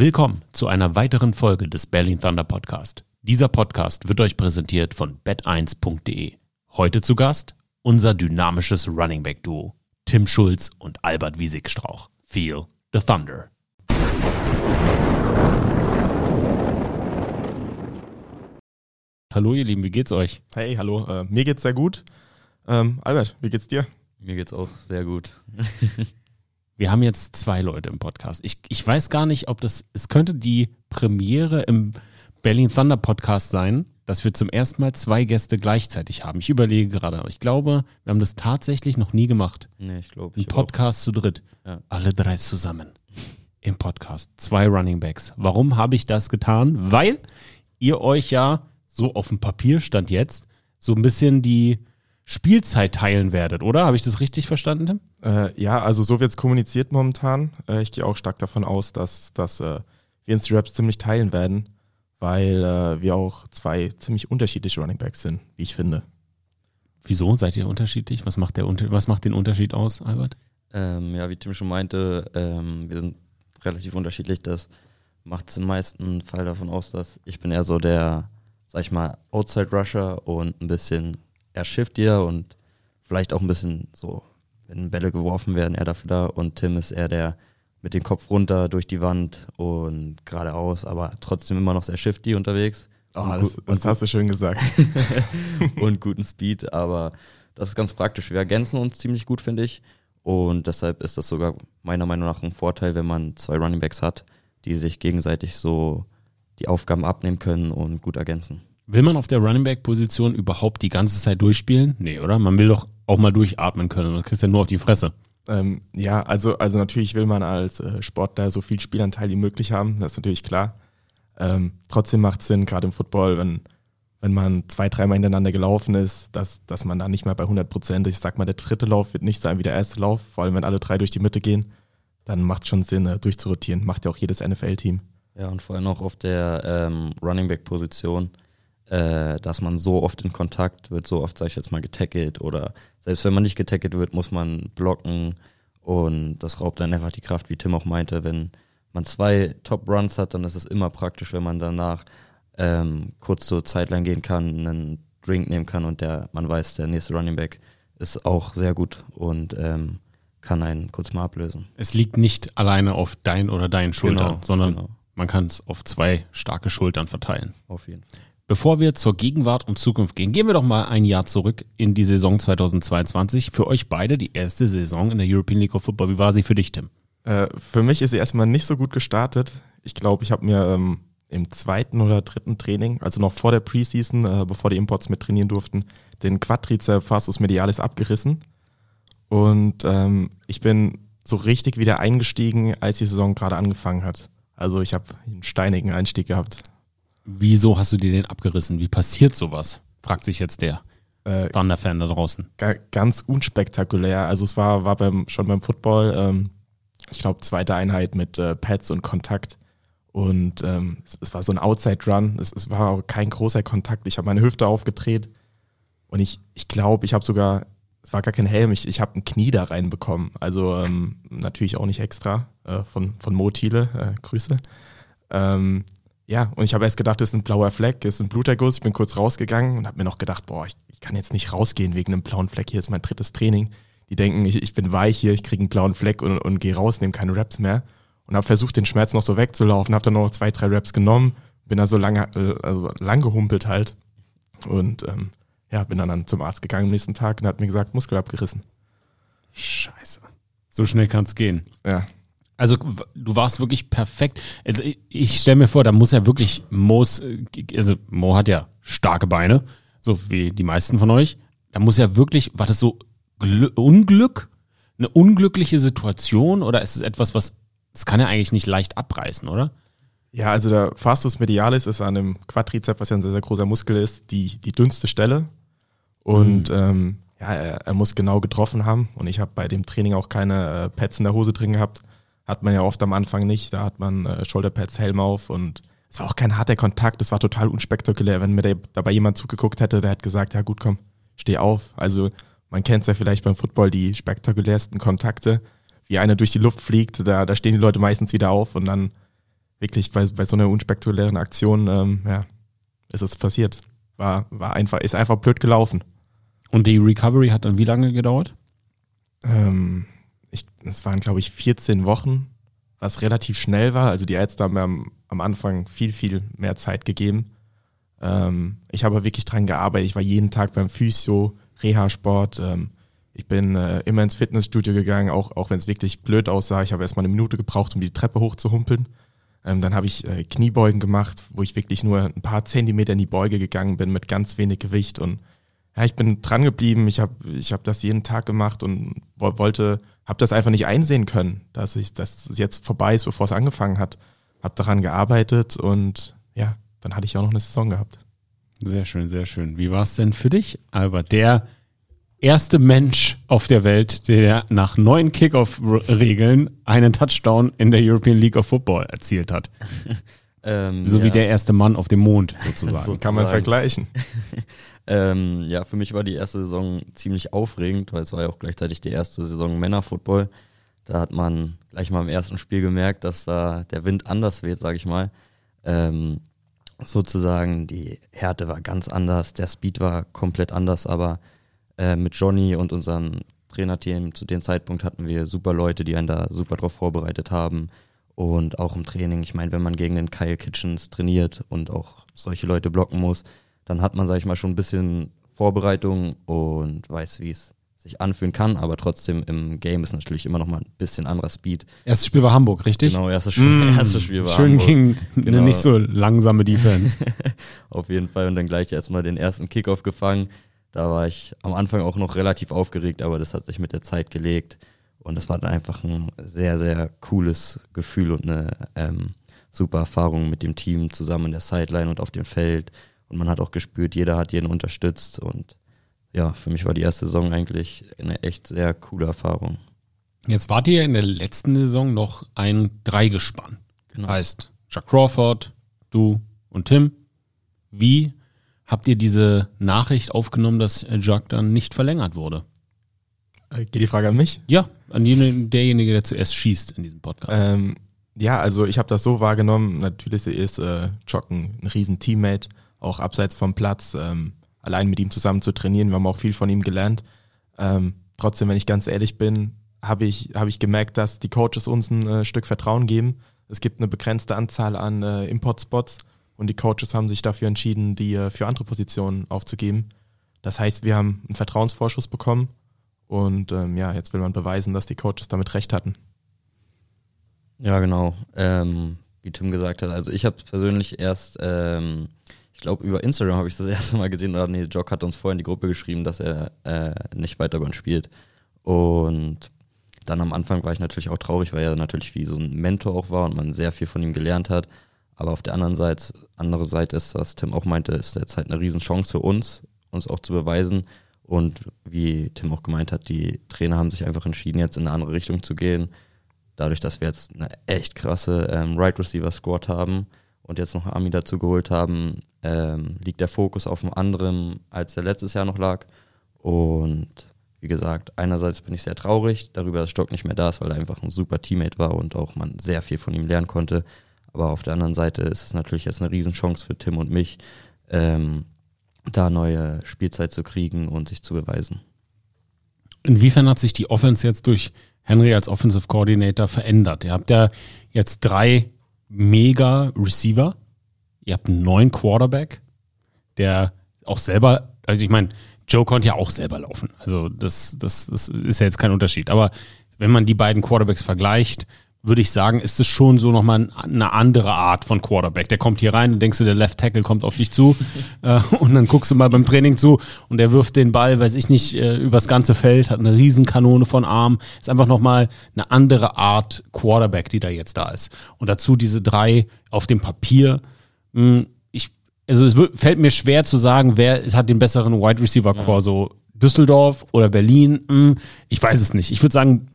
Willkommen zu einer weiteren Folge des Berlin Thunder Podcast. Dieser Podcast wird euch präsentiert von bet1.de. Heute zu Gast unser dynamisches Running Back Duo Tim Schulz und Albert Wiesigstrauch. Feel the Thunder. Hallo ihr Lieben, wie geht's euch? Hey, hallo. Äh, mir geht's sehr gut. Ähm, Albert, wie geht's dir? Mir geht's auch sehr gut. Wir haben jetzt zwei Leute im Podcast. Ich, ich weiß gar nicht, ob das, es könnte die Premiere im Berlin Thunder Podcast sein, dass wir zum ersten Mal zwei Gäste gleichzeitig haben. Ich überlege gerade, aber ich glaube, wir haben das tatsächlich noch nie gemacht. Nee, ich glaube. Ein Podcast zu dritt. Ja. Alle drei zusammen. Im Podcast. Zwei Running Backs. Warum habe ich das getan? Weil ihr euch ja so auf dem Papier stand jetzt so ein bisschen die Spielzeit teilen werdet, oder? Habe ich das richtig verstanden, Tim? Äh, ja, also so wird's kommuniziert momentan. Äh, ich gehe auch stark davon aus, dass, dass äh, wir uns die Raps ziemlich teilen werden, weil äh, wir auch zwei ziemlich unterschiedliche Running Backs sind, wie ich finde. Wieso seid ihr unterschiedlich? Was macht, der, was macht den Unterschied aus, Albert? Ähm, ja, wie Tim schon meinte, ähm, wir sind relativ unterschiedlich. Das macht den meisten Fall davon aus, dass ich bin eher so der, sag ich mal, Outside Rusher und ein bisschen eher Shiftier und vielleicht auch ein bisschen so, wenn Bälle geworfen werden, eher dafür da. Und Tim ist eher der mit dem Kopf runter durch die Wand und geradeaus, aber trotzdem immer noch sehr shifty unterwegs. Oh, das, das hast du schön gesagt. und guten Speed, aber das ist ganz praktisch. Wir ergänzen uns ziemlich gut, finde ich. Und deshalb ist das sogar meiner Meinung nach ein Vorteil, wenn man zwei Running Backs hat, die sich gegenseitig so die Aufgaben abnehmen können und gut ergänzen. Will man auf der Running Back Position überhaupt die ganze Zeit durchspielen? Nee, oder? Man will doch auch mal durchatmen können. Du kriegst ja nur auf die Fresse. ähm, ja, also, also natürlich will man als äh, Sportler so viel Spielanteil wie möglich haben, das ist natürlich klar. Ähm, trotzdem macht Sinn, gerade im Football, wenn, wenn man zwei, dreimal hintereinander gelaufen ist, dass, dass man da nicht mal bei 100 Prozent ist. Ich sag mal, der dritte Lauf wird nicht sein wie der erste Lauf, vor allem wenn alle drei durch die Mitte gehen. Dann macht schon Sinn, äh, durchzurotieren. Macht ja auch jedes NFL-Team. Ja, und vor allem auch auf der ähm, Running Back Position, äh, dass man so oft in Kontakt wird, so oft, sag ich jetzt mal, getackelt oder selbst wenn man nicht getackelt wird, muss man blocken und das raubt dann einfach die Kraft, wie Tim auch meinte, wenn man zwei Top Runs hat, dann ist es immer praktisch, wenn man danach ähm, kurz zur Zeitline gehen kann, einen Drink nehmen kann und der, man weiß, der nächste Running Back ist auch sehr gut und ähm, kann einen kurz mal ablösen. Es liegt nicht alleine auf dein oder deinen Schultern, Genau, sondern genau. man kann es auf zwei starke Schultern verteilen. Auf jeden Fall. Bevor wir zur Gegenwart und Zukunft gehen, gehen wir doch mal ein Jahr zurück in die Saison 2022. Für euch beide die erste Saison in der European League of Football. Wie war sie für dich, Tim? Äh, für mich ist sie erstmal nicht so gut gestartet. Ich glaube, ich habe mir ähm, im zweiten oder dritten Training, also noch vor der Preseason, äh, bevor die Imports mit trainieren durften, den Quadrizeps Fastus medialis abgerissen. Und ähm, ich bin so richtig wieder eingestiegen, als die Saison gerade angefangen hat. Also ich habe einen steinigen Einstieg gehabt. Wieso hast du dir den abgerissen? Wie passiert sowas? Fragt sich jetzt der Äh, Thunder-Fan da draußen. ga- ganz unspektakulär. Also es war, war beim, schon beim Football, ähm, ich glaube, zweite Einheit mit äh, Pads und Kontakt. Und ähm, es, es war so ein Outside-Run. Es, es war auch kein großer Kontakt. Ich habe meine Hüfte aufgedreht und ich ich, glaube, ich habe sogar, es war gar kein Helm, ich, ich habe ein Knie da reinbekommen. Also ähm, natürlich auch nicht extra äh, von, von Mo Thiele. Äh, Grüße. Ähm, ja, und ich habe erst gedacht, das ist ein blauer Fleck, ist ein Bluterguss. Ich bin kurz rausgegangen und habe mir noch gedacht, boah, ich, ich kann jetzt nicht rausgehen wegen einem blauen Fleck. Hier ist mein drittes Training. Die denken, ich, ich bin weich hier, ich kriege einen blauen Fleck und, und gehe raus, nehme keine Raps mehr. Und habe versucht, den Schmerz noch so wegzulaufen, habe dann noch zwei, drei Raps genommen, bin da so lange, äh, also lang gehumpelt halt. Und ähm, ja, bin dann, dann zum Arzt gegangen am nächsten Tag und hat mir gesagt, Muskel abgerissen. Scheiße. So schnell kann es gehen. Ja, Also du warst wirklich perfekt. Also, ich- stelle mir vor, da muss ja wirklich Mo's, äh, also Mo hat ja starke Beine, so wie die meisten von euch. Da muss ja wirklich, war das so Glü Unglück? Eine unglückliche Situation oder ist es etwas, was, das kann ja eigentlich nicht leicht abreißen, oder? Ja, also der Fastus medialis ist an dem Quadrizeps, was ja ein sehr, sehr großer Muskel ist, die, die dünnste Stelle. Und ähm, ja, er, er muss genau getroffen haben. Und ich habe bei dem Training auch keine äh, Pads in der Hose drin gehabt. Hat man ja oft am Anfang nicht. Da hat man äh, Shoulderpads, Helm auf und es war auch kein harter Kontakt. Es war total unspektakulär. Wenn mir da, dabei jemand zugeguckt hätte, der hat gesagt, ja gut, komm, steh auf. Also man kennt es ja vielleicht beim Football, die spektakulärsten Kontakte. Wie einer durch die Luft fliegt, da, da stehen die Leute meistens wieder auf und dann wirklich bei, bei so einer unspektakulären Aktion, ähm, ja, ist es passiert. War, war einfach, ist einfach blöd gelaufen. Und die Recovery hat dann wie lange gedauert? Ähm, es waren, glaube ich, 14 Wochen, was relativ schnell war. Also die Ärzte haben mir am, am Anfang viel, viel mehr Zeit gegeben. Ähm, ich habe wirklich dran gearbeitet. Ich war jeden Tag beim Physio, Reha-Sport. Ähm, ich bin äh, immer ins Fitnessstudio gegangen, auch, auch wenn es wirklich blöd aussah. Ich habe erstmal eine Minute gebraucht, um die Treppe hochzuhumpeln. Ähm, dann habe ich äh, Kniebeugen gemacht, wo ich wirklich nur ein paar Zentimeter in die Beuge gegangen bin mit ganz wenig Gewicht. Und ja, ich bin dran geblieben. Ich habe ich hab das jeden Tag gemacht und wollte, habe das einfach nicht einsehen können, dass ich, dass es jetzt vorbei ist, bevor es angefangen hat. Habe daran gearbeitet und ja, dann hatte ich auch noch eine Saison gehabt. Sehr schön, sehr schön. Wie war es denn für dich, Albert? Der erste Mensch auf der Welt, der nach neuen Kickoff-Regeln einen Touchdown in der European League of Football erzielt hat. ähm, so ja. wie der erste Mann auf dem Mond sozusagen. so kann man vergleichen. ähm, ja, für mich war die erste Saison ziemlich aufregend, weil es war ja auch gleichzeitig die erste Saison Männerfootball. Da hat man gleich mal im ersten Spiel gemerkt, dass da der Wind anders weht, sage ich mal. Ähm, sozusagen die Härte war ganz anders, der Speed war komplett anders, aber äh, mit Johnny und unserem Trainerteam zu dem Zeitpunkt hatten wir super Leute, die einen da super drauf vorbereitet haben. Und auch im Training, ich meine, wenn man gegen den Kyle Kitchens trainiert und auch solche Leute blocken muss, dann hat man, sag ich mal, schon ein bisschen Vorbereitung und weiß, wie es sich anfühlen kann, aber trotzdem im Game ist natürlich immer noch mal ein bisschen anderer Speed. Erstes Spiel war Hamburg, richtig? Genau, erstes Spiel, mm, erstes Spiel war schön Hamburg. Schön gegen genau. eine nicht so langsame Defense. Auf jeden Fall und dann gleich erstmal den ersten Kickoff gefangen. Da war ich am Anfang auch noch relativ aufgeregt, aber das hat sich mit der Zeit gelegt. Und das war dann einfach ein sehr, sehr cooles Gefühl und eine ähm, super Erfahrung mit dem Team zusammen in der Sideline und auf dem Feld. Und man hat auch gespürt, jeder hat jeden unterstützt. Und ja, für mich war die erste Saison eigentlich eine echt sehr coole Erfahrung. Jetzt wart ihr in der letzten Saison noch ein Dreigespann. Genau. Heißt Chuck Crawford, du und Tim. Wie Habt ihr diese Nachricht aufgenommen, dass Jacques dann nicht verlängert wurde? Äh, geht die Frage an mich? Ja, an den, derjenige, der zuerst schießt in diesem Podcast. Ähm, ja, also ich habe das so wahrgenommen. Natürlich ist äh, Jock ein, ein riesen Teammate, auch abseits vom Platz. Ähm, allein mit ihm zusammen zu trainieren, wir haben auch viel von ihm gelernt. Ähm, trotzdem, wenn ich ganz ehrlich bin, habe ich, hab ich gemerkt, dass die Coaches uns ein äh, Stück Vertrauen geben. Es gibt eine begrenzte Anzahl an äh, Import-Spots und die Coaches haben sich dafür entschieden, die äh, für andere Positionen aufzugeben. Das heißt, wir haben einen Vertrauensvorschuss bekommen und ähm, ja, jetzt will man beweisen, dass die Coaches damit recht hatten. Ja, genau. Ähm, wie Tim gesagt hat, also ich habe persönlich erst, ähm, ich glaube über Instagram habe ich das erste Mal gesehen, oder nee, Jock hat uns vorhin in die Gruppe geschrieben, dass er äh, nicht weiter bei uns spielt. Und dann am Anfang war ich natürlich auch traurig, weil er natürlich wie so ein Mentor auch war und man sehr viel von ihm gelernt hat. Aber auf der anderen Seite, andere Seite ist, was Tim auch meinte, ist jetzt halt eine Riesenchance für uns, uns auch zu beweisen. Und wie Tim auch gemeint hat, die Trainer haben sich einfach entschieden, jetzt in eine andere Richtung zu gehen. Dadurch, dass wir jetzt eine echt krasse ähm, Right Receiver Squad haben und jetzt noch Ami dazu geholt haben, ähm, liegt der Fokus auf einem anderen, als der letztes Jahr noch lag. Und wie gesagt, einerseits bin ich sehr traurig darüber, dass Stock nicht mehr da ist, weil er einfach ein super Teammate war und auch man sehr viel von ihm lernen konnte. Aber auf der anderen Seite ist es natürlich jetzt eine Riesenchance für Tim und mich, ähm, da neue Spielzeit zu kriegen und sich zu beweisen. Inwiefern hat sich die Offense jetzt durch Henry als Offensive Coordinator verändert? Ihr habt ja jetzt drei mega Receiver. Ihr habt einen neuen Quarterback, der auch selber, also ich meine, Joe konnte ja auch selber laufen. Also das, das, das ist ja jetzt kein Unterschied. Aber wenn man die beiden Quarterbacks vergleicht, würde ich sagen, ist es schon so nochmal eine andere Art von Quarterback. Der kommt hier rein und denkst du, der Left Tackle kommt auf dich zu äh, und dann guckst du mal beim Training zu und der wirft den Ball, weiß ich nicht, äh, übers ganze Feld, hat eine Riesenkanone von Arm. Ist einfach nochmal eine andere Art Quarterback, die da jetzt da ist. Und dazu diese drei auf dem Papier. Mh, hm, ich, also es wird, fällt mir schwer zu sagen, wer hat den besseren Wide Receiver Core, ja. so Düsseldorf oder Berlin. Mh, hm, ich weiß es nicht. Ich würde sagen,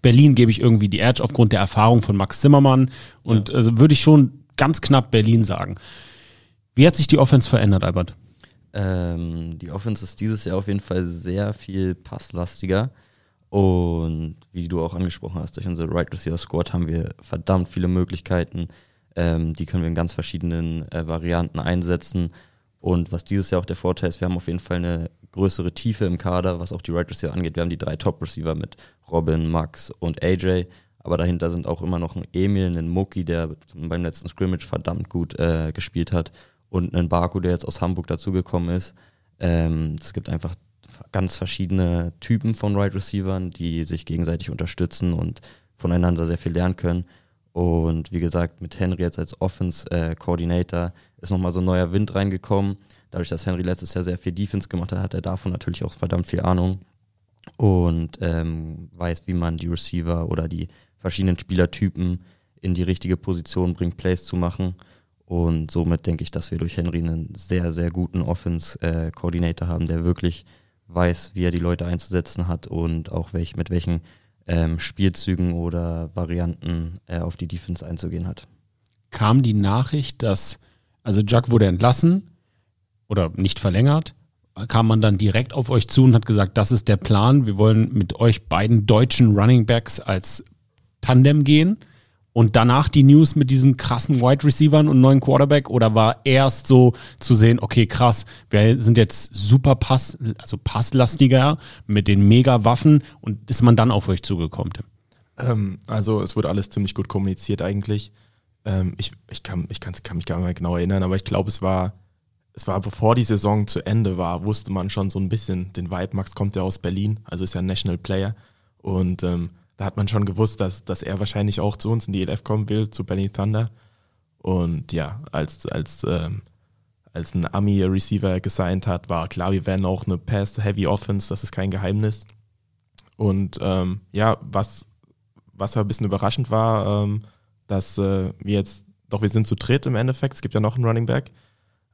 Berlin gebe ich irgendwie die Edge aufgrund der Erfahrung von Max Zimmermann und ja. also würde ich schon ganz knapp Berlin sagen. Wie hat sich die Offense verändert, Albert? Ähm, die Offense ist dieses Jahr auf jeden Fall sehr viel passlastiger. Und wie du auch angesprochen hast, durch unsere Right Receiver Squad haben wir verdammt viele Möglichkeiten, Ähm, die können wir in ganz verschiedenen äh, Varianten einsetzen. Und was dieses Jahr auch der Vorteil ist, wir haben auf jeden Fall eine größere Tiefe im Kader, was auch die Right Receiver angeht. Wir haben die drei Top-Receiver mit Robin, Max und AJ. Aber dahinter sind auch immer noch ein Emil, ein Muki, der beim letzten Scrimmage verdammt gut äh, gespielt hat und einen Baku, der jetzt aus Hamburg dazugekommen ist. Ähm, es gibt einfach ganz verschiedene Typen von Right Receivern, die sich gegenseitig unterstützen und voneinander sehr viel lernen können. Und wie gesagt, mit Henry jetzt als Offense äh, Coordinator ist nochmal so ein neuer Wind reingekommen. Dadurch, dass Henry letztes Jahr sehr viel Defense gemacht hat, hat er davon natürlich auch verdammt viel Ahnung und ähm, weiß, wie man die Receiver oder die verschiedenen Spielertypen in die richtige Position bringt, Plays zu machen. Und somit denke ich, dass wir durch Henry einen sehr, sehr guten Offense-Coordinator äh, haben, der wirklich weiß, wie er die Leute einzusetzen hat und auch welch, mit welchen ähm, Spielzügen oder Varianten er auf die Defense einzugehen hat. Kam die Nachricht, dass, also Jack wurde entlassen oder nicht verlängert, kam man dann direkt auf euch zu und hat gesagt, das ist der Plan, wir wollen mit euch beiden deutschen Running Backs als Tandem gehen und danach die News mit diesen krassen Wide Receivern und neuen Quarterback oder war erst so zu sehen, okay, krass, wir sind jetzt super Pass, also passlastiger mit den mega Waffen und ist man dann auf euch zugekommen? Ähm, also es wurde alles ziemlich gut kommuniziert eigentlich. Ähm, ich, ich, kann, ich kann, kann mich gar nicht mehr genau erinnern, aber ich glaube, es war, es war bevor die Saison zu Ende war, wusste man schon so ein bisschen den Vibe. Max kommt ja aus Berlin, also ist ja ein National Player und ähm, da hat man schon gewusst, dass, dass er wahrscheinlich auch zu uns in die ELF kommen will, zu Benny Thunder. Und ja, als, als, ähm, als ein Ami-Receiver gesigned hat, war klar, wir werden auch eine Pass-Heavy Offense, das ist kein Geheimnis. Und ähm, ja, was, was ein bisschen überraschend war, ähm, dass äh, wir jetzt, doch wir sind zu dritt im Endeffekt, es gibt ja noch einen Running Back.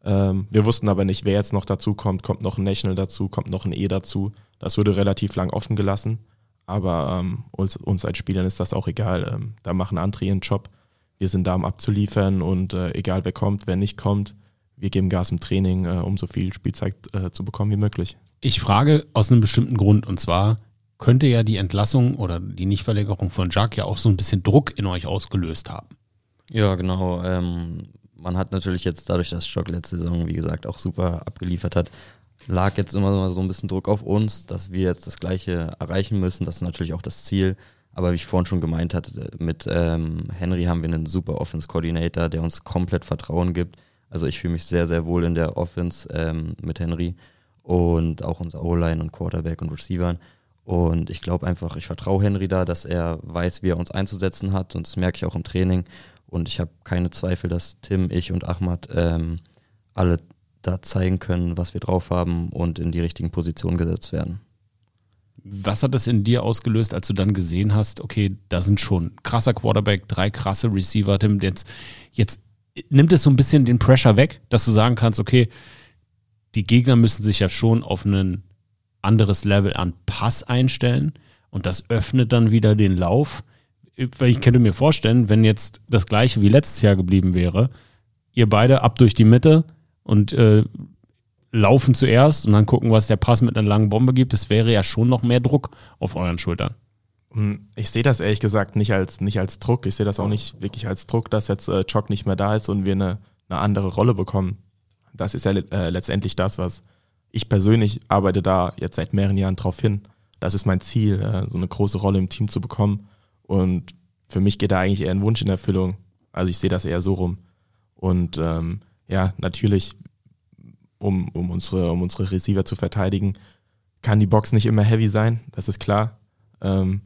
Ähm, wir wussten aber nicht, wer jetzt noch dazu kommt, kommt noch ein National dazu, kommt noch ein E dazu. Das wurde relativ lang offen gelassen. Aber ähm, uns, uns als Spielern ist das auch egal. Ähm, da machen andere ihren Job. Wir sind da, um abzuliefern und äh, egal wer kommt, wer nicht kommt, wir geben Gas im Training, äh, um so viel Spielzeit äh, zu bekommen wie möglich. Ich frage aus einem bestimmten Grund und zwar könnte ja die Entlassung oder die Nichtverlängerung von Jacques ja auch so ein bisschen Druck in euch ausgelöst haben. Ja, genau. Ähm, man hat natürlich jetzt dadurch, dass Jock letzte Saison, wie gesagt, auch super abgeliefert hat, lag jetzt immer so ein bisschen Druck auf uns, dass wir jetzt das Gleiche erreichen müssen. Das ist natürlich auch das Ziel. Aber wie ich vorhin schon gemeint hatte, mit ähm, Henry haben wir einen super Offense-Coordinator, der uns komplett Vertrauen gibt. Also ich fühle mich sehr, sehr wohl in der Offense ähm, mit Henry und auch unser O-Line und Quarterback und Receivern. Und ich glaube einfach, ich vertraue Henry da, dass er weiß, wie er uns einzusetzen hat. Und das merke ich auch im Training. Und ich habe keine Zweifel, dass Tim, ich und Ahmad ähm, alle da zeigen können, was wir drauf haben und in die richtigen Positionen gesetzt werden. Was hat das in dir ausgelöst, als du dann gesehen hast, okay, da sind schon krasser Quarterback, drei krasse Receiver, Tim, jetzt, jetzt nimmt es so ein bisschen den Pressure weg, dass du sagen kannst, okay, die Gegner müssen sich ja schon auf ein anderes Level an Pass einstellen und das öffnet dann wieder den Lauf. Weil ich könnte mir vorstellen, wenn jetzt das gleiche wie letztes Jahr geblieben wäre, ihr beide ab durch die Mitte, und äh, laufen zuerst und dann gucken, was der Pass mit einer langen Bombe gibt. Das wäre ja schon noch mehr Druck auf euren Schultern. Hm, ich sehe das ehrlich gesagt nicht als, nicht als Druck. Ich sehe das auch nicht wirklich als Druck, dass jetzt äh, Chock nicht mehr da ist und wir eine, eine andere Rolle bekommen. Das ist ja äh, letztendlich das, was ich persönlich arbeite da jetzt seit mehreren Jahren drauf hin. Das ist mein Ziel, äh, so eine große Rolle im Team zu bekommen. Und für mich geht da eigentlich eher ein Wunsch in Erfüllung. Also ich sehe das eher so rum. Und ähm, ja, natürlich, um, um, unsere, um unsere Receiver zu verteidigen, kann die Box nicht immer heavy sein, das ist klar. Ähm,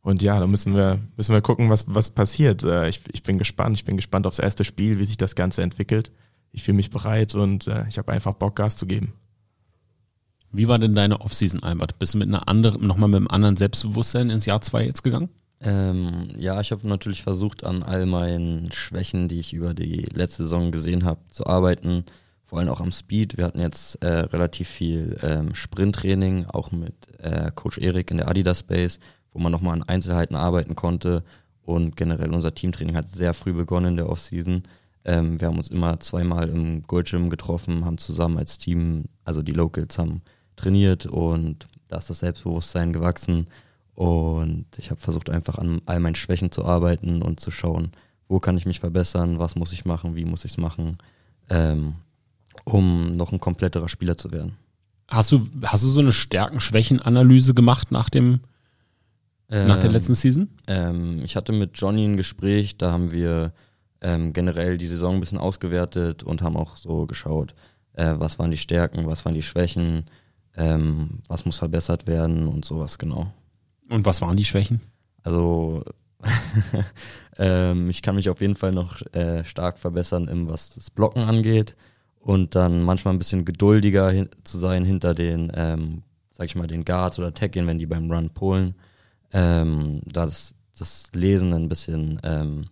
und ja, da müssen wir, müssen wir gucken, was, was passiert. Äh, ich, ich bin gespannt. Ich bin gespannt aufs erste Spiel, wie sich das Ganze entwickelt. Ich fühle mich bereit und äh, ich habe einfach Bock, Gas zu geben. Wie war denn deine Offseason, Albert? Bist du mit einer anderen, nochmal mit einem anderen Selbstbewusstsein ins Jahr zwei jetzt gegangen? Ähm, ja, ich habe natürlich versucht, an all meinen Schwächen, die ich über die letzte Saison gesehen habe, zu arbeiten. Vor allem auch am Speed. Wir hatten jetzt äh, relativ viel ähm, Sprinttraining, auch mit äh, Coach Erik in der Adidas Space, wo man nochmal an Einzelheiten arbeiten konnte. Und generell unser Teamtraining hat sehr früh begonnen in der Offseason. Ähm, wir haben uns immer zweimal im Gold Gym getroffen, haben zusammen als Team, also die Locals haben trainiert und da ist das Selbstbewusstsein gewachsen. Und ich habe versucht, einfach an all meinen Schwächen zu arbeiten und zu schauen, wo kann ich mich verbessern, was muss ich machen, wie muss ich es machen, ähm, um noch ein kompletterer Spieler zu werden. Hast du, hast du so eine Stärken-Schwächen-Analyse gemacht nach dem, nach der Ähm, letzten Season? Ähm, ich hatte mit Johnny ein Gespräch, da haben wir ähm, generell die Saison ein bisschen ausgewertet und haben auch so geschaut, äh, was waren die Stärken, was waren die Schwächen, ähm, was muss verbessert werden und sowas genau. Und was waren die Schwächen? Also ähm, ich kann mich auf jeden Fall noch äh, stark verbessern, im, was das Blocken angeht und dann manchmal ein bisschen geduldiger hin zu sein hinter den, ähm, sag ich mal, den Guards oder Tackien, wenn die beim Run pullen. Ähm, da das, das Lesen ein bisschen ähm,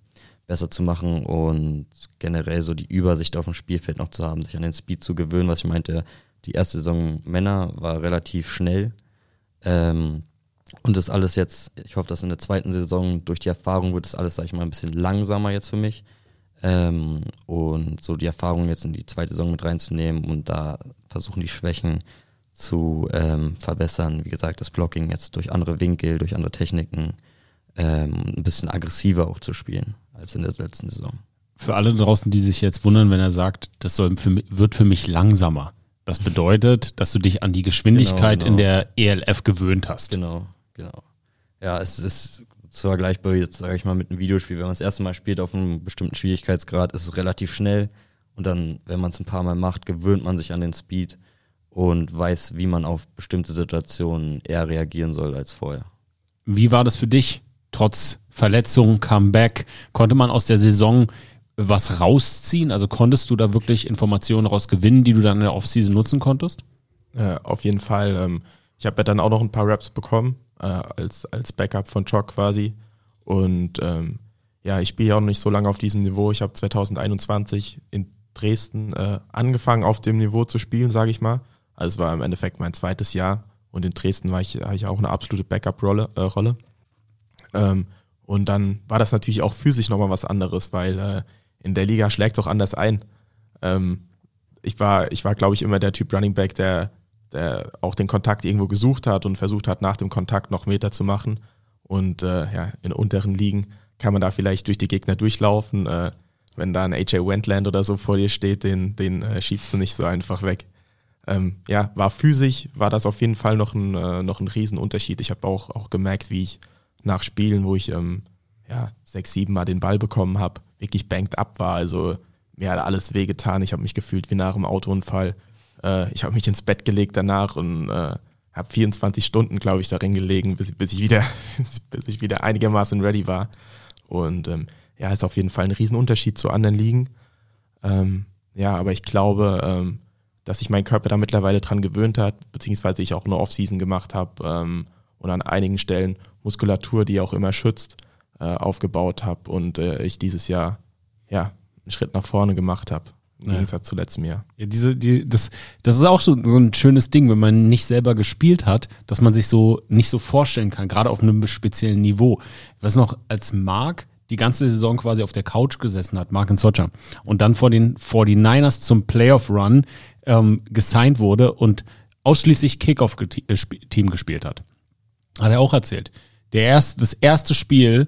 besser zu machen und generell so die Übersicht auf dem Spielfeld noch zu haben, sich an den Speed zu gewöhnen, was ich meinte, die erste Saison Männer war relativ schnell. Ähm, und das alles jetzt, ich hoffe, dass in der zweiten Saison durch die Erfahrung wird das alles, sag ich mal, ein bisschen langsamer jetzt für mich. Ähm, und so die Erfahrung jetzt in die zweite Saison mit reinzunehmen und da versuchen die Schwächen zu ähm, verbessern. Wie gesagt, das Blocking jetzt durch andere Winkel, durch andere Techniken ähm, ein bisschen aggressiver auch zu spielen als in der letzten Saison. Für alle draußen, die sich jetzt wundern, wenn er sagt, das soll für, wird für mich langsamer. Das bedeutet, dass du dich an die Geschwindigkeit Genau, in genau. der ELF gewöhnt hast. Genau, genau. Ja, es ist vergleichbar jetzt, sage ich mal, mit einem Videospiel. Wenn man das erste Mal spielt auf einem bestimmten Schwierigkeitsgrad, ist es relativ schnell. Und dann, wenn man es ein paar Mal macht, gewöhnt man sich an den Speed und weiß, wie man auf bestimmte Situationen eher reagieren soll als vorher. Wie war das für dich? Trotz Verletzung, Comeback, konnte man aus der Saison was rausziehen? Also konntest du da wirklich Informationen raus gewinnen, die du dann in der Offseason nutzen konntest? Äh, auf jeden Fall. Ähm, ich habe ja dann auch noch ein paar Raps bekommen, äh, als, als Backup von Choc quasi. Und ähm, ja, ich spiele ja auch nicht so lange auf diesem Niveau. Ich habe 2021 in Dresden äh, angefangen, auf dem Niveau zu spielen, sage ich mal. Also es war im Endeffekt mein zweites Jahr. Und in Dresden war ich, ich auch eine absolute Backup-Rolle. Äh, Rolle. Ähm, und dann war das natürlich auch physisch nochmal was anderes, weil äh, in der Liga schlägt es auch anders ein. Ähm, ich war, ich war, glaube ich, immer der Typ Running Back, der, der auch den Kontakt irgendwo gesucht hat und versucht hat, nach dem Kontakt noch Meter zu machen. Und äh, ja, in unteren Ligen kann man da vielleicht durch die Gegner durchlaufen. Äh, wenn da ein AJ Wentland oder so vor dir steht, den, den äh, schiebst du nicht so einfach weg. Ähm, ja, war physisch, war das auf jeden Fall noch ein, äh, noch ein Riesenunterschied. Ich habe auch, auch gemerkt, wie ich nach Spielen, wo ich ähm, ja, sechs, sieben Mal den Ball bekommen habe, wirklich banked up war. Also mir hat alles wehgetan. Ich habe mich gefühlt wie nach einem Autounfall. Äh, ich habe mich ins Bett gelegt danach und äh, habe 24 Stunden, glaube ich, darin gelegen, bis, bis, ich wieder, bis ich wieder einigermaßen ready war. Und ähm, ja, ist auf jeden Fall ein Riesenunterschied zu anderen Ligen. Ähm, ja, aber ich glaube, ähm, dass sich mein Körper da mittlerweile dran gewöhnt hat, beziehungsweise ich auch eine Offseason gemacht habe ähm, und an einigen Stellen Muskulatur, die auch immer schützt, äh, aufgebaut habe und äh, ich dieses Jahr ja einen Schritt nach vorne gemacht habe, im Ja. Gegensatz zu letztem Jahr. Ja, diese, die, das, das ist auch so, so ein schönes Ding, wenn man nicht selber gespielt hat, dass man sich so nicht so vorstellen kann, gerade auf einem speziellen Niveau. Ich weiß noch, als Mark die ganze Saison quasi auf der Couch gesessen hat, Mark in Socha, und dann vor den 49ers zum Playoff-Run ähm, gesigned wurde und ausschließlich Kickoff-Team gespielt hat. Hat er auch erzählt. Der erste, das erste Spiel,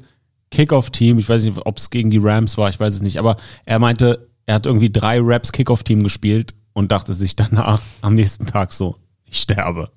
Kickoff-Team, ich weiß nicht, ob es gegen die Rams war, ich weiß es nicht, aber er meinte, er hat irgendwie drei Raps Kickoff-Team gespielt und dachte sich danach am nächsten Tag so, ich sterbe.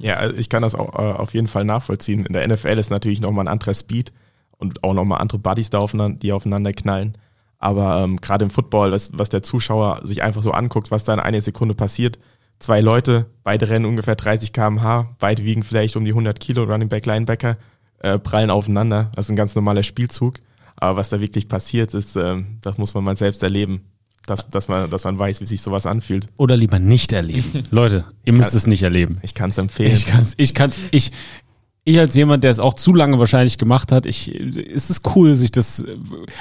Ja, also ich kann das auch äh, auf jeden Fall nachvollziehen. In der NFL ist natürlich nochmal ein anderer Speed und auch nochmal andere Buddies, da aufeinander, die aufeinander knallen. Aber ähm, gerade im Football, das, was der Zuschauer sich einfach so anguckt, was da in einer Sekunde passiert. Zwei Leute, beide rennen ungefähr 30 km/h, beide wiegen vielleicht um die 100 Kilo, Running Back, Linebacker, äh, prallen aufeinander. Das ist ein ganz normaler Spielzug. Aber was da wirklich passiert ist, ähm, das muss man mal selbst erleben. Dass, dass, man, dass man weiß, wie sich sowas anfühlt. Oder lieber nicht erleben. Leute, ihr müsst kann- es nicht erleben. Ich kann es empfehlen. Ich kann's, ich kann's, ich, ich als jemand, der es auch zu lange wahrscheinlich gemacht hat, ich, ist es cool, sich das,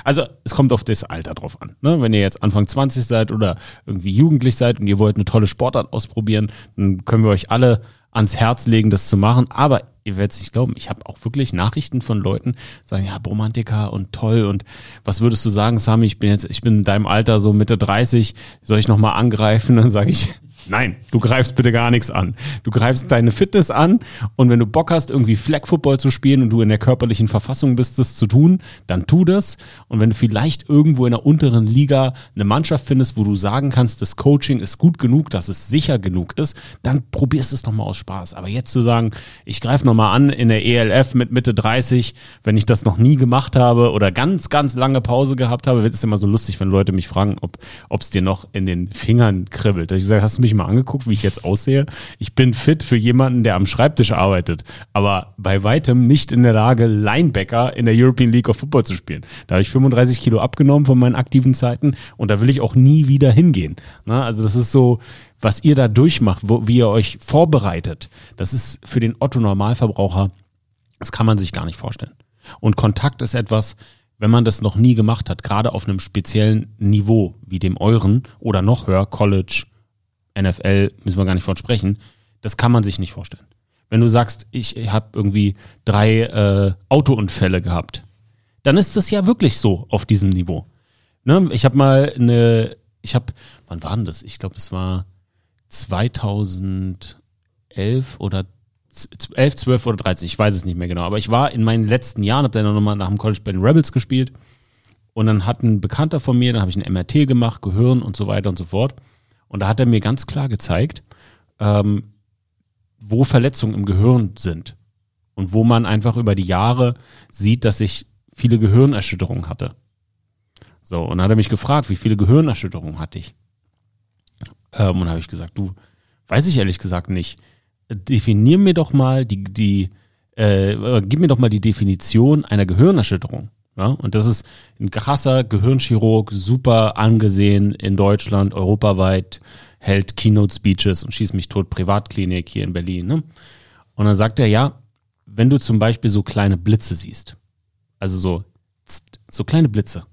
also es kommt auf das Alter drauf an. Ne? Wenn ihr jetzt Anfang 20 seid oder irgendwie jugendlich seid und ihr wollt eine tolle Sportart ausprobieren, dann können wir euch alle ans Herz legen, das zu machen. Aber ihr werdet es nicht glauben, ich habe auch wirklich Nachrichten von Leuten, sagen, ja, Romantiker und toll und was würdest du sagen, Sami, ich bin jetzt, ich bin in deinem Alter so Mitte 30, soll ich nochmal angreifen? Dann sage ich, Nein, du greifst bitte gar nichts an. Du greifst deine Fitness an und wenn du Bock hast, irgendwie Flag Football zu spielen und du in der körperlichen Verfassung bist, das zu tun, dann tu das. Und wenn du vielleicht irgendwo in der unteren Liga eine Mannschaft findest, wo du sagen kannst, das Coaching ist gut genug, dass es sicher genug ist, dann probierst es nochmal aus Spaß. Aber jetzt zu sagen, ich greife nochmal an in der ELF mit Mitte 30, wenn ich das noch nie gemacht habe oder ganz, ganz lange Pause gehabt habe, wird es immer so lustig, wenn Leute mich fragen, ob es dir noch in den Fingern kribbelt. Ich sage, hast du mich mal angeguckt, wie ich jetzt aussehe? Ich bin fit für jemanden, der am Schreibtisch arbeitet, aber bei weitem nicht in der Lage, Linebacker in der European League of Football zu spielen. Da habe ich 35 Kilo abgenommen von meinen aktiven Zeiten und da will ich auch nie wieder hingehen. Na, also das ist so, was ihr da durchmacht, wo, wie ihr euch vorbereitet. Das ist für den Otto Normalverbraucher, das kann man sich gar nicht vorstellen. Und Kontakt ist etwas, wenn man das noch nie gemacht hat, gerade auf einem speziellen Niveau wie dem euren oder noch höher, College, NFL, müssen wir gar nicht von sprechen, das kann man sich nicht vorstellen. Wenn du sagst, ich habe irgendwie drei äh, Autounfälle gehabt, dann ist das ja wirklich so auf diesem Niveau. Ne? Ich habe mal eine, ich habe, wann war denn das? Ich glaube, es war 2011 oder 11, 12 oder 13, ich weiß es nicht mehr genau. Aber ich war in meinen letzten Jahren, habe dann nochmal nach dem College bei den Rebels gespielt. Und dann hat ein Bekannter von mir, dann habe ich ein MRT gemacht, Gehirn und so weiter und so fort. Und da hat er mir ganz klar gezeigt, ähm, wo Verletzungen im Gehirn sind. Und wo man einfach über die Jahre sieht, dass ich viele Gehirnerschütterungen hatte. So, und dann hat er mich gefragt, wie viele Gehirnerschütterungen hatte ich. Ähm, und habe ich gesagt, du, weiß ich ehrlich gesagt nicht definier mir doch mal die, die äh, gib mir doch mal die Definition einer Gehirnerschütterung. Ja? Und das ist ein krasser Gehirnchirurg, super angesehen in Deutschland, europaweit, hält Keynote-Speeches und schießt mich tot, Privatklinik hier in Berlin. Ne? Und dann sagt er, ja, wenn du zum Beispiel so kleine Blitze siehst, also so, so kleine Blitze,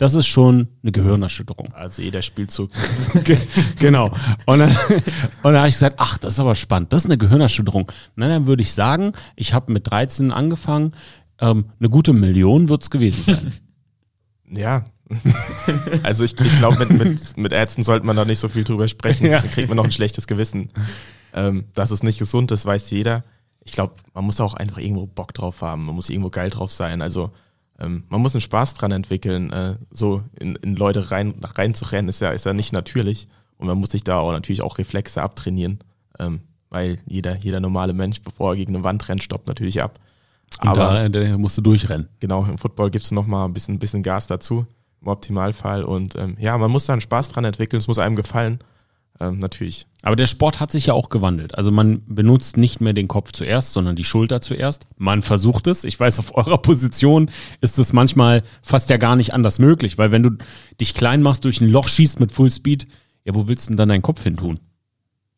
das ist schon eine Gehirnerschütterung. Also jeder Spielzug. genau. Und dann, und dann habe ich gesagt, ach, das ist aber spannend. Das ist eine Gehirnerschütterung. Na, dann würde ich sagen, ich habe mit 13 angefangen. Ähm, eine gute Million wird es gewesen sein. Ja. also ich, ich glaube, mit, mit, mit Ärzten sollte man da nicht so viel drüber sprechen. Ja. Dann kriegt man noch ein schlechtes Gewissen. Ähm, dass es nicht gesund ist, weiß jeder. Ich glaube, man muss auch einfach irgendwo Bock drauf haben. Man muss irgendwo geil drauf sein. Also ähm, man muss einen Spaß dran entwickeln, äh, so in, in Leute rein, reinzurennen, ist ja, ist ja nicht natürlich. Und man muss sich da auch natürlich auch Reflexe abtrainieren, ähm, weil jeder, jeder normale Mensch, bevor er gegen eine Wand rennt, stoppt natürlich ab. Und Aber da, da musst du durchrennen. Genau, im Football gibst du nochmal ein bisschen, bisschen Gas dazu, im Optimalfall. Und ähm, ja, man muss da einen Spaß dran entwickeln, es muss einem gefallen ähm, natürlich. Aber der Sport hat sich ja auch gewandelt. Also man benutzt nicht mehr den Kopf zuerst, sondern die Schulter zuerst. Man versucht es. Ich weiß, auf eurer Position ist es manchmal fast ja gar nicht anders möglich, weil wenn du dich klein machst, durch ein Loch schießt mit Fullspeed, ja, wo willst du denn dann deinen Kopf hin tun?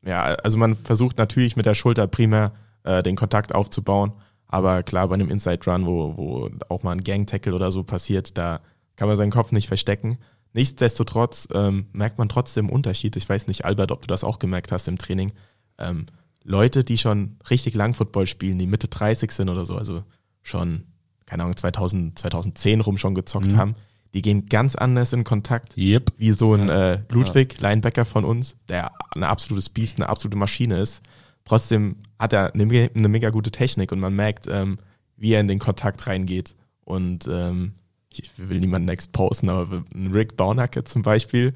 Ja, also man versucht natürlich mit der Schulter primär äh, den Kontakt aufzubauen. Aber klar, bei einem Inside Run, wo, wo auch mal ein Gang Tackle oder so passiert, da kann man seinen Kopf nicht verstecken. Nichtsdestotrotz ähm, merkt man trotzdem Unterschied. Ich weiß nicht, Albert, ob du das auch gemerkt hast im Training. Ähm, Leute, die schon richtig lang Football spielen, die Mitte 30 sind oder so, also schon, keine Ahnung, 2000, 2010 rum schon gezockt mhm. haben, die gehen ganz anders in Kontakt yep. wie so ein äh, Ludwig, ja. Linebacker von uns, der ein absolutes Biest, eine absolute Maschine ist. Trotzdem hat er eine, eine mega gute Technik und man merkt, ähm, wie er in den Kontakt reingeht. Und ähm, ich will niemanden exposen, aber Rick Baunacke zum Beispiel,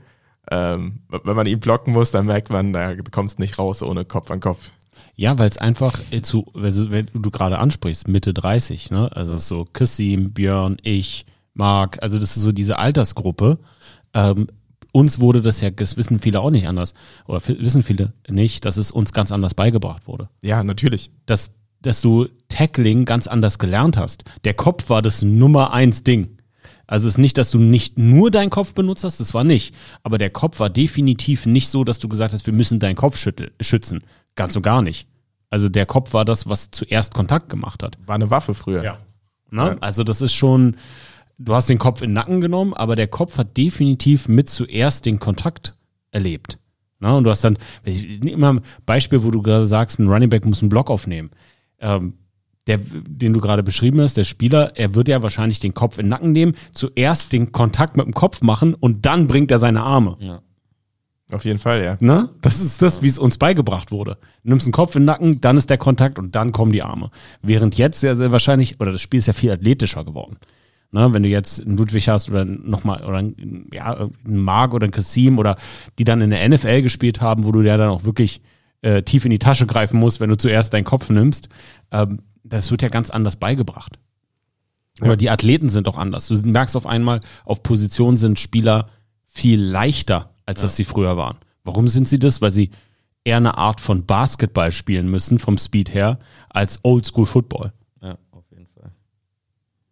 ähm, wenn man ihn blocken muss, dann merkt man, da kommst nicht raus ohne Kopf an Kopf. Ja, weil es einfach äh, zu, wenn du gerade ansprichst, Mitte 30, ne? Also so Kissim, Björn, ich, Marc, also das ist so diese Altersgruppe. Ähm, uns wurde das ja, das wissen viele auch nicht anders, oder wissen viele nicht, dass es uns ganz anders beigebracht wurde. Ja, natürlich. Dass, dass du Tackling ganz anders gelernt hast. Der Kopf war das Nummer eins Ding. Also es ist nicht, dass du nicht nur deinen Kopf benutzt hast, das war nicht. Aber der Kopf war definitiv nicht so, dass du gesagt hast, wir müssen deinen Kopf schützen. Ganz und gar nicht. Also der Kopf war das, was zuerst Kontakt gemacht hat. War eine Waffe früher. Ja. Na? Ja. Also das ist schon, du hast den Kopf in den Nacken genommen, aber der Kopf hat definitiv mit zuerst den Kontakt erlebt. Na? Und du hast dann, immer ein Beispiel, wo du gerade sagst, ein Running Back muss einen Block aufnehmen. Ähm, der, den du gerade beschrieben hast, der Spieler, er wird ja wahrscheinlich den Kopf in den Nacken nehmen, zuerst den Kontakt mit dem Kopf machen und dann bringt er seine Arme. Ja. Auf jeden Fall, ja. Ne? Das ist das, wie es uns beigebracht wurde. Du nimmst einen Kopf in den Nacken, dann ist der Kontakt und dann kommen die Arme. Während jetzt sehr, sehr wahrscheinlich, oder das Spiel ist ja viel athletischer geworden. Ne? Wenn du jetzt einen Ludwig hast oder nochmal, oder einen, ja, einen Mark oder einen Kassim oder die dann in der NFL gespielt haben, wo du ja dann auch wirklich äh, tief in die Tasche greifen musst, wenn du zuerst deinen Kopf nimmst. Ähm, das wird ja ganz anders beigebracht. Ja. Oder die Athleten sind auch anders. Du merkst auf einmal, auf Position sind Spieler viel leichter, als dass sie früher waren. Warum sind sie das? Weil sie eher eine Art von Basketball spielen müssen, vom Speed her, als Oldschool Football. Ja, auf jeden Fall.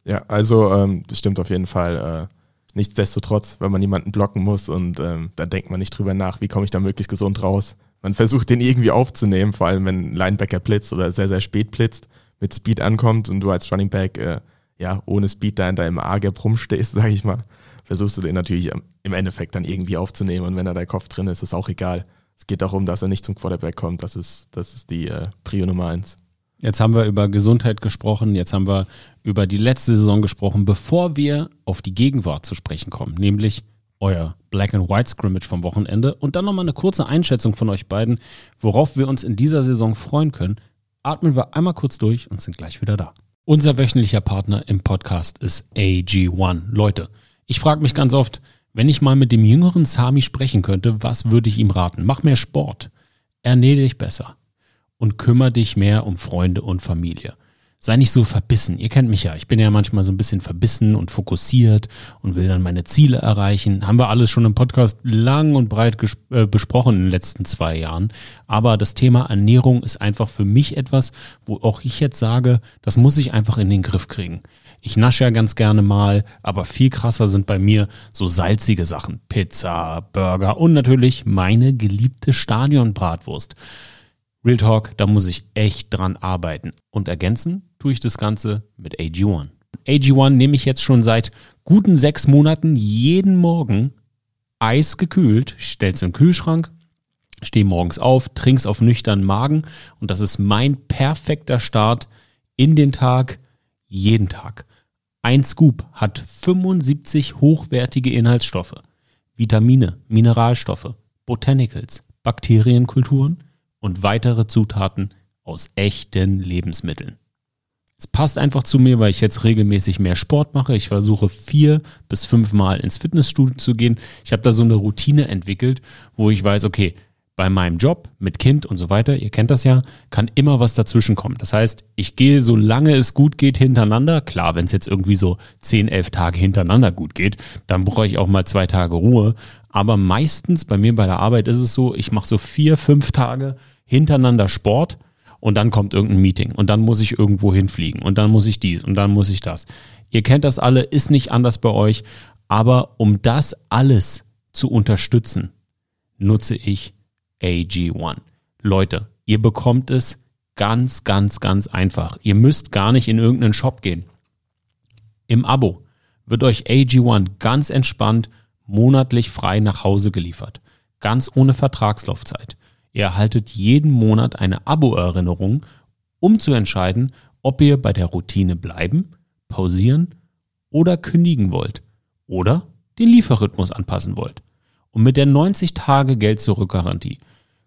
Ja, also ähm, das stimmt auf jeden Fall. Äh, nichtsdestotrotz, wenn man jemanden blocken muss und ähm, da denkt man nicht drüber nach, wie komme ich da möglichst gesund raus. Man versucht den irgendwie aufzunehmen, vor allem wenn Linebacker blitzt oder sehr, sehr spät blitzt, mit Speed ankommt und du als Running Back äh, ja ohne Speed da in deinem A-Gap rumstehst, sag ich mal, versuchst du den natürlich im Endeffekt dann irgendwie aufzunehmen und wenn da der Kopf drin ist, ist auch egal. Es geht darum, dass er nicht zum Quarterback kommt. Das ist, das ist die äh, Prio Nummer eins. Jetzt haben wir über Gesundheit gesprochen, jetzt haben wir über die letzte Saison gesprochen, bevor wir auf die Gegenwart zu sprechen kommen, nämlich euer Black and White Scrimmage vom Wochenende und dann nochmal eine kurze Einschätzung von euch beiden, worauf wir uns in dieser Saison freuen können. Atmen wir einmal kurz durch und sind gleich wieder da. Unser wöchentlicher Partner im Podcast ist AG1. Leute, ich frage mich ganz oft, wenn ich mal mit dem jüngeren Sami sprechen könnte, was würde ich ihm raten? Mach mehr Sport, ernähre dich besser und kümmere dich mehr um Freunde und Familie. Sei nicht so verbissen. Ihr kennt mich ja. Ich bin ja manchmal so ein bisschen verbissen und fokussiert und will dann meine Ziele erreichen. Haben wir alles schon im Podcast lang und breit äh, besprochen in den letzten zwei Jahren. Aber das Thema Ernährung ist einfach für mich etwas, wo auch ich jetzt sage, das muss ich einfach in den Griff kriegen. Ich nasche ja ganz gerne mal, aber viel krasser sind bei mir so salzige Sachen. Pizza, Burger und natürlich meine geliebte Stadionbratwurst. Real Talk, da muss ich echt dran arbeiten. Und ergänzen tue ich das Ganze mit AG1. AG1 nehme ich jetzt schon seit guten sechs Monaten jeden Morgen eisgekühlt, stell's im Kühlschrank, stehe morgens auf, trink's auf nüchternen Magen und das ist mein perfekter Start in den Tag, jeden Tag. Ein Scoop hat 75 hochwertige Inhaltsstoffe, Vitamine, Mineralstoffe, Botanicals, Bakterienkulturen und weitere Zutaten aus echten Lebensmitteln. Es passt einfach zu mir, weil ich jetzt regelmäßig mehr Sport mache. Ich versuche vier bis fünf Mal ins Fitnessstudio zu gehen. Ich habe da so eine Routine entwickelt, wo ich weiß, okay, bei meinem Job mit Kind und so weiter, ihr kennt das ja, kann immer was dazwischen kommen. Das heißt, ich gehe, solange es gut geht, hintereinander. Klar, wenn es jetzt irgendwie so zehn, elf Tage hintereinander gut geht, dann brauche ich auch mal zwei Tage Ruhe. Aber meistens bei mir bei der Arbeit ist es so, ich mache so vier, fünf Tage hintereinander Sport und dann kommt irgendein Meeting und dann muss ich irgendwo hinfliegen und dann muss ich dies und dann muss ich das. Ihr kennt das alle, ist nicht anders bei euch, aber um das alles zu unterstützen, nutze ich AG1. Leute, ihr bekommt es ganz, ganz, ganz einfach. Ihr müsst gar nicht in irgendeinen Shop gehen. Im Abo wird euch AG1 ganz entspannt monatlich frei nach Hause geliefert. Ganz ohne Vertragslaufzeit. Ihr erhaltet jeden Monat eine Abo-Erinnerung, um zu entscheiden, ob ihr bei der Routine bleiben, pausieren oder kündigen wollt oder den Lieferrhythmus anpassen wollt. Und mit der 90 Tage Geld zurück Garantie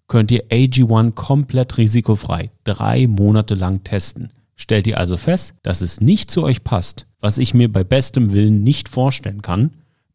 könnt ihr AG1 komplett risikofrei drei Monate lang testen. Stellt ihr also fest, dass es nicht zu euch passt, was ich mir bei bestem Willen nicht vorstellen kann,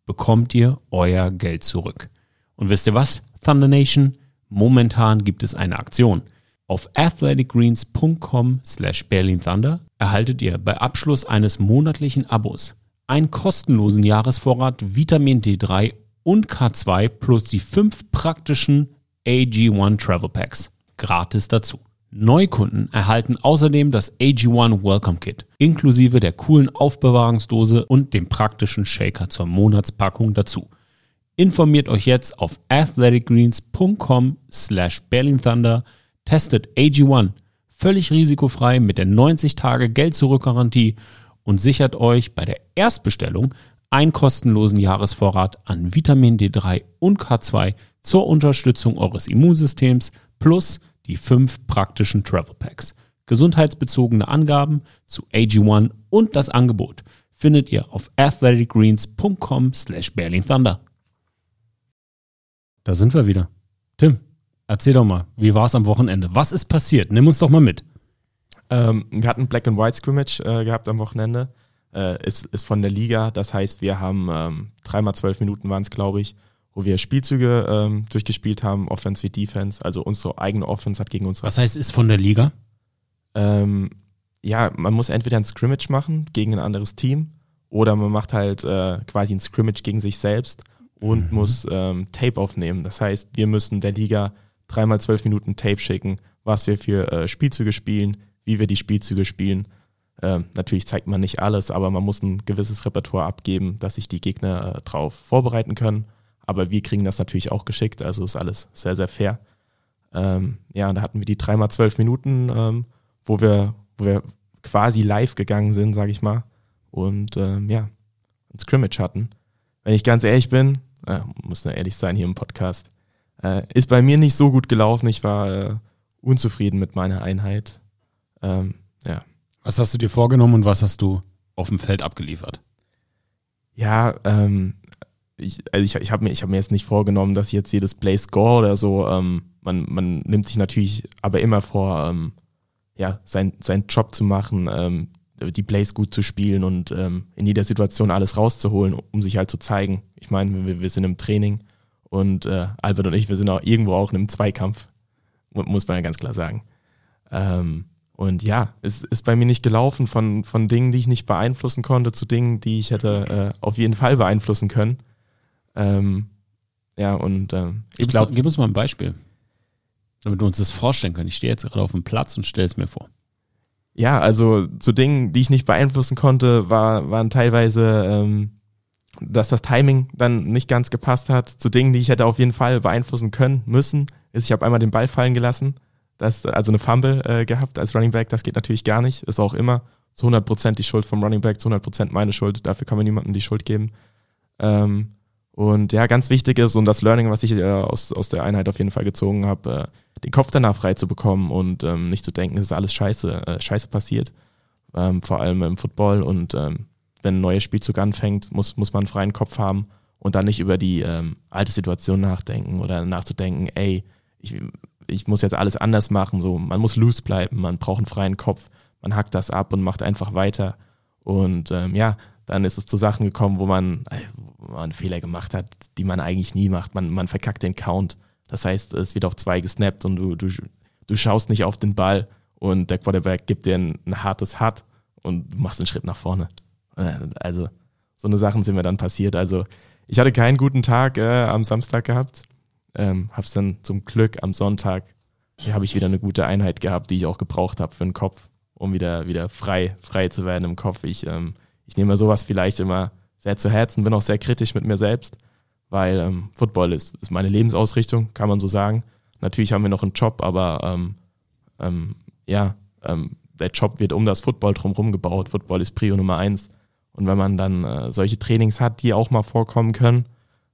bekommt ihr euer Geld zurück. Und wisst ihr was, Thunder Nation? Momentan gibt es eine Aktion. Auf athleticgreens.com slash Berlin Thunder erhaltet ihr bei Abschluss eines monatlichen Abos einen kostenlosen Jahresvorrat Vitamin D3 und K2 plus die fünf praktischen AG1 Travel Packs gratis dazu. Neukunden erhalten außerdem das AG1 Welcome Kit inklusive der coolen Aufbewahrungsdose und dem praktischen Shaker zur Monatspackung dazu. Informiert euch jetzt auf athleticgreens.com slash Berlin Thunder, testet AG1 völlig risikofrei mit der 90 Tage Geld zurück Garantie und sichert euch bei der Erstbestellung einen kostenlosen Jahresvorrat an Vitamin D3 und K2 zur Unterstützung eures Immunsystems plus die fünf praktischen Travel Packs. Gesundheitsbezogene Angaben zu AG1 und das Angebot findet ihr auf athleticgreens.com slash Berlin Thunder. Da sind wir wieder. Tim, erzähl doch mal, wie war es am Wochenende? Was ist passiert? Nimm uns doch mal mit. Ähm, wir hatten Black and White Scrimmage äh, gehabt am Wochenende. Äh, ist, ist von der Liga. Das heißt, wir haben ähm, dreimal zwölf Minuten waren es, glaube ich, wo wir Spielzüge ähm, durchgespielt haben, Offense wie Defense. Also unsere eigene Offense hat gegen unsere. Was heißt, ist von der Liga? Ähm, ja, man muss entweder ein Scrimmage machen gegen ein anderes Team oder man macht halt äh, quasi ein Scrimmage gegen sich selbst und mhm. muss ähm, Tape aufnehmen. Das heißt, wir müssen der Liga dreimal zwölf Minuten Tape schicken, was wir für äh, Spielzüge spielen, wie wir die Spielzüge spielen. Ähm, natürlich zeigt man nicht alles, aber man muss ein gewisses Repertoire abgeben, dass sich die Gegner äh, drauf vorbereiten können. Aber wir kriegen das natürlich auch geschickt, also ist alles sehr, sehr fair. Ähm, ja, und da hatten wir die dreimal zwölf Minuten, ähm, wo wir, wo wir quasi live gegangen sind, sage ich mal. Und ähm, ja, ein Scrimmage hatten. Wenn ich ganz ehrlich bin, äh, muss nur ehrlich sein hier im Podcast, äh, ist bei mir nicht so gut gelaufen. Ich war äh, unzufrieden mit meiner Einheit. Ähm, ja. Was hast du dir vorgenommen und was hast du auf dem Feld abgeliefert? Ja, ähm, ich, also ich, ich habe mir, hab mir jetzt nicht vorgenommen, dass ich jetzt jedes Play score oder so. Ähm, man, man nimmt sich natürlich aber immer vor, ähm, ja, sein, seinen Job zu machen, ähm, die Plays gut zu spielen und ähm, in jeder Situation alles rauszuholen, um sich halt zu zeigen. Ich meine, wir, wir sind im Training und äh, Albert und ich, wir sind auch irgendwo auch in einem Zweikampf, muss man ja ganz klar sagen. Ähm, und ja, es ist bei mir nicht gelaufen von, von Dingen, die ich nicht beeinflussen konnte, zu Dingen, die ich hätte äh, auf jeden Fall beeinflussen können. Ähm, ja, und ähm, ich glaube. Gib uns mal ein Beispiel, damit wir uns das vorstellen können. Ich stehe jetzt gerade auf dem Platz und stelle es mir vor. Ja, also zu Dingen, die ich nicht beeinflussen konnte, war, waren teilweise, ähm, dass das Timing dann nicht ganz gepasst hat. Zu Dingen, die ich hätte auf jeden Fall beeinflussen können, müssen, ist, ich habe einmal den Ball fallen gelassen. Das, also eine Fumble äh, gehabt als Running Back, das geht natürlich gar nicht. Ist auch immer zu 100% die Schuld vom Running Back, zu 100% meine Schuld. Dafür kann man niemandem die Schuld geben. Ähm, und ja, ganz wichtig ist und das Learning, was ich äh, aus, aus der Einheit auf jeden Fall gezogen habe, äh, den Kopf danach frei zu bekommen und ähm, nicht zu denken, es ist alles scheiße, äh, scheiße passiert. Ähm, vor allem im Football und ähm, wenn ein neuer Spielzug anfängt, muss, muss man einen freien Kopf haben und dann nicht über die ähm, alte Situation nachdenken oder nachzudenken, ey, ich, ich muss jetzt alles anders machen. So, man muss loose bleiben, man braucht einen freien Kopf, man hackt das ab und macht einfach weiter. Und ähm, ja, dann ist es zu Sachen gekommen, wo man, äh, man Fehler gemacht hat, die man eigentlich nie macht. Man, man verkackt den Count. Das heißt, es wird auf zwei gesnappt und du, du, du schaust nicht auf den Ball und der Quarterback gibt dir ein, ein hartes Hut und du machst einen Schritt nach vorne. Äh, also, so eine Sachen sind mir dann passiert. Also, ich hatte keinen guten Tag äh, am Samstag gehabt. Ähm, hab's dann zum Glück am Sonntag, ja, habe ich wieder eine gute Einheit gehabt, die ich auch gebraucht habe für den Kopf, um wieder, wieder frei, frei zu werden im Kopf. Ich ähm, ich nehme sowas vielleicht immer sehr zu Herzen, bin auch sehr kritisch mit mir selbst, weil ähm, Football ist, ist meine Lebensausrichtung, kann man so sagen. Natürlich haben wir noch einen Job, aber ähm, ähm, ja, ähm, der Job wird um das Football drumherum gebaut. Football ist Prio Nummer eins. Und wenn man dann äh, solche Trainings hat, die auch mal vorkommen können,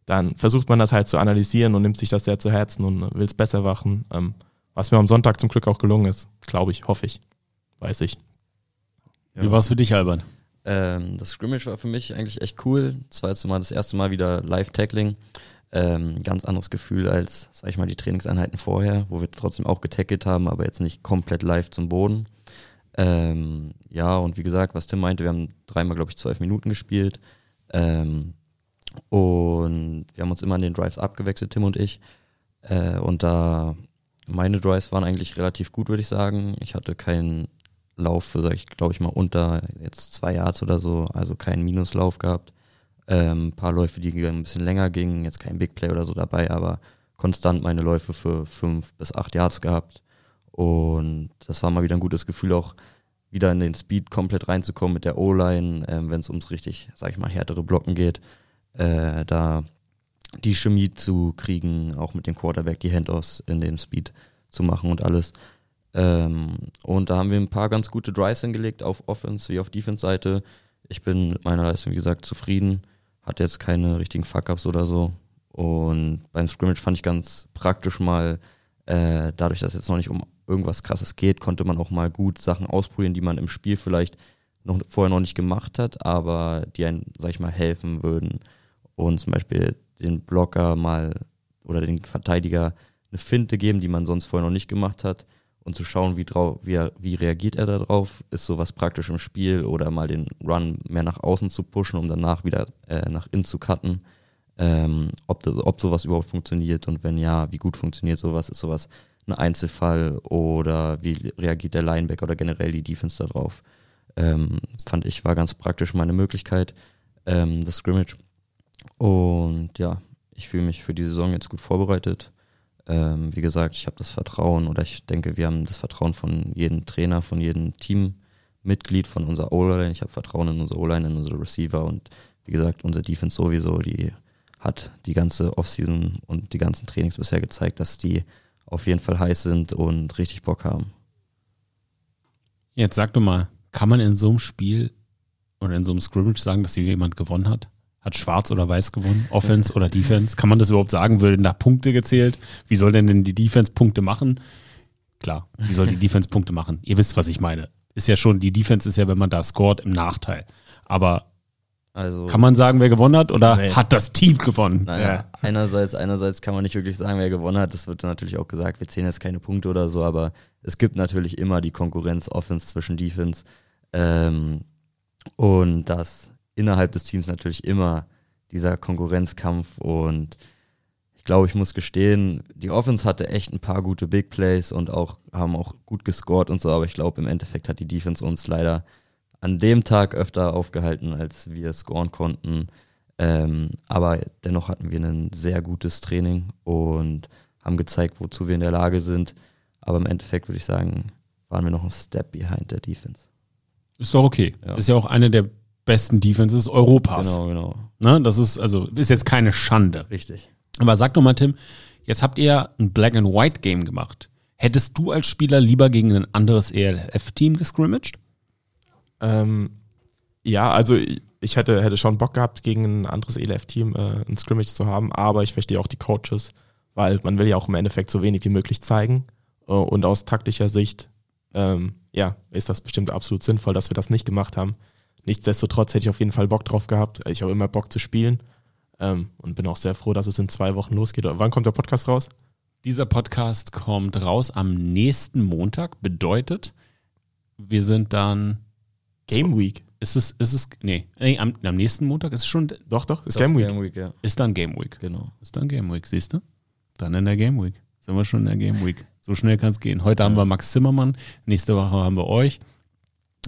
dann versucht man das halt zu analysieren und nimmt sich das sehr zu Herzen und will es besser machen. Ähm, was mir am Sonntag zum Glück auch gelungen ist, glaube ich, hoffe ich, weiß ich. Ja. Wie war es für dich, Albert? Ähm, das Scrimmage war für mich eigentlich echt cool. Das mal das erste Mal wieder Live-Tackling. Ähm, ganz anderes Gefühl als, sag ich mal, die Trainingseinheiten vorher, wo wir trotzdem auch getackelt haben, aber jetzt nicht komplett live zum Boden. Ähm, ja, und wie gesagt, was Tim meinte, wir haben dreimal, glaube ich, zwölf Minuten gespielt. Ähm, und wir haben uns immer an den Drives abgewechselt, Tim und ich. Äh, und da meine Drives waren eigentlich relativ gut, würde ich sagen. Ich hatte keinen Lauf für, sag ich, glaube ich mal, unter jetzt zwei Yards oder so, also keinen Minuslauf gehabt. Ähm, paar Läufe, die ein bisschen länger gingen, jetzt kein Big Play oder so dabei, aber konstant meine Läufe für fünf bis acht Yards gehabt. Und das war mal wieder ein gutes Gefühl, auch wieder in den Speed komplett reinzukommen mit der O-Line, äh, wenn es ums richtig, sag ich mal, härtere Blocken geht. Äh, da die Chemie zu kriegen, auch mit dem Quarterback die Handoffs in den Speed zu machen und alles. Ähm, und da haben wir ein paar ganz gute Drives hingelegt auf Offense wie auf Defense-Seite. Ich bin mit meiner Leistung, wie gesagt, zufrieden. Hatte jetzt keine richtigen Fuck-Ups oder so. Und beim Scrimmage fand ich ganz praktisch mal, äh, dadurch, dass es jetzt noch nicht um irgendwas krasses geht, konnte man auch mal gut Sachen ausprobieren, die man im Spiel vielleicht noch vorher noch nicht gemacht hat, aber die einen, sag ich mal, helfen würden. Und zum Beispiel den Blocker mal oder den Verteidiger eine Finte geben, die man sonst vorher noch nicht gemacht hat und zu schauen, wie, drauf, wie, er, wie reagiert er darauf, ist sowas praktisch im Spiel oder mal den Run mehr nach außen zu pushen, um danach wieder äh, nach innen zu cutten, ähm, ob, das, ob sowas überhaupt funktioniert und wenn ja, wie gut funktioniert sowas, ist sowas ein Einzelfall oder wie reagiert der Linebacker oder generell die Defense darauf. Ähm, fand ich war ganz praktisch meine Möglichkeit, ähm, das Scrimmage. Und ja, ich fühle mich für die Saison jetzt gut vorbereitet. Ähm, wie gesagt, ich habe das Vertrauen oder ich denke, wir haben das Vertrauen von jedem Trainer, von jedem Teammitglied, von unserer O-Line. Ich habe Vertrauen in unsere O-Line, in unsere Receiver und wie gesagt, unsere Defense sowieso, die hat die ganze Offseason und die ganzen Trainings bisher gezeigt, dass die auf jeden Fall heiß sind und richtig Bock haben. Jetzt sag doch mal, kann man in so einem Spiel oder in so einem Scrimmage sagen, dass hier jemand gewonnen hat? Hat schwarz oder weiß gewonnen? Offense oder Defense? Kann man das überhaupt sagen? Würden da Punkte gezählt? Wie soll denn denn die Defense Punkte machen? Klar, wie soll die Defense Punkte machen? Ihr wisst, was ich meine. Ist ja schon, die Defense ist ja, wenn man da scored, im Nachteil. Aber Also kann man sagen, wer gewonnen hat oder Nee. hat das Team gewonnen? Naja, Ja. einerseits, einerseits kann man nicht wirklich sagen, wer gewonnen hat. Das wird natürlich auch gesagt, wir zählen jetzt keine Punkte oder so, aber es gibt natürlich immer die Konkurrenz Offense zwischen Defense. Ähm, und dass innerhalb des Teams natürlich immer dieser Konkurrenzkampf und ich glaube, ich muss gestehen, die Offense hatte echt ein paar gute Big Plays und auch haben auch gut gescored und so, aber ich glaube, im Endeffekt hat die Defense uns leider an dem Tag öfter aufgehalten, als wir scoren konnten. Ähm, aber dennoch hatten wir ein sehr gutes Training und haben gezeigt, wozu wir in der Lage sind. Aber im Endeffekt würde ich sagen, waren wir noch ein Step behind der Defense. Ist doch okay. Ja. Ist ja auch eine der besten Defenses Europas. Genau, genau. Ne? Das ist also ist jetzt keine Schande. Richtig. Aber sag doch mal, Tim, jetzt habt ihr ja ein Black and White Game gemacht. Hättest du als Spieler lieber gegen ein anderes ELF-Team gescrimmaged? Ähm, ja, also ich- ich hätte, hätte schon Bock gehabt, gegen ein anderes ELF-Team äh, ein Scrimmage zu haben, aber ich verstehe auch die Coaches, weil man will ja auch im Endeffekt so wenig wie möglich zeigen. Äh, und aus taktischer Sicht, ähm, ja, ist das bestimmt absolut sinnvoll, dass wir das nicht gemacht haben. Nichtsdestotrotz hätte ich auf jeden Fall Bock drauf gehabt. Ich habe immer Bock zu spielen ähm, und bin auch sehr froh, dass es in zwei Wochen losgeht. Wann kommt der Podcast raus? Dieser Podcast kommt raus am nächsten Montag. Bedeutet, wir sind dann. Game Week. Ist es, ist es, nee, nee am, am nächsten Montag ist es schon, Doch, doch, ist Doch, Game Week. Game Week, ja. ist dann Game Week. Genau. Ist dann Game Week, siehst du? Dann in der Game Week. Sind wir schon in der Game Week. So schnell kann es gehen. Heute haben wir Max Zimmermann, nächste Woche haben wir euch.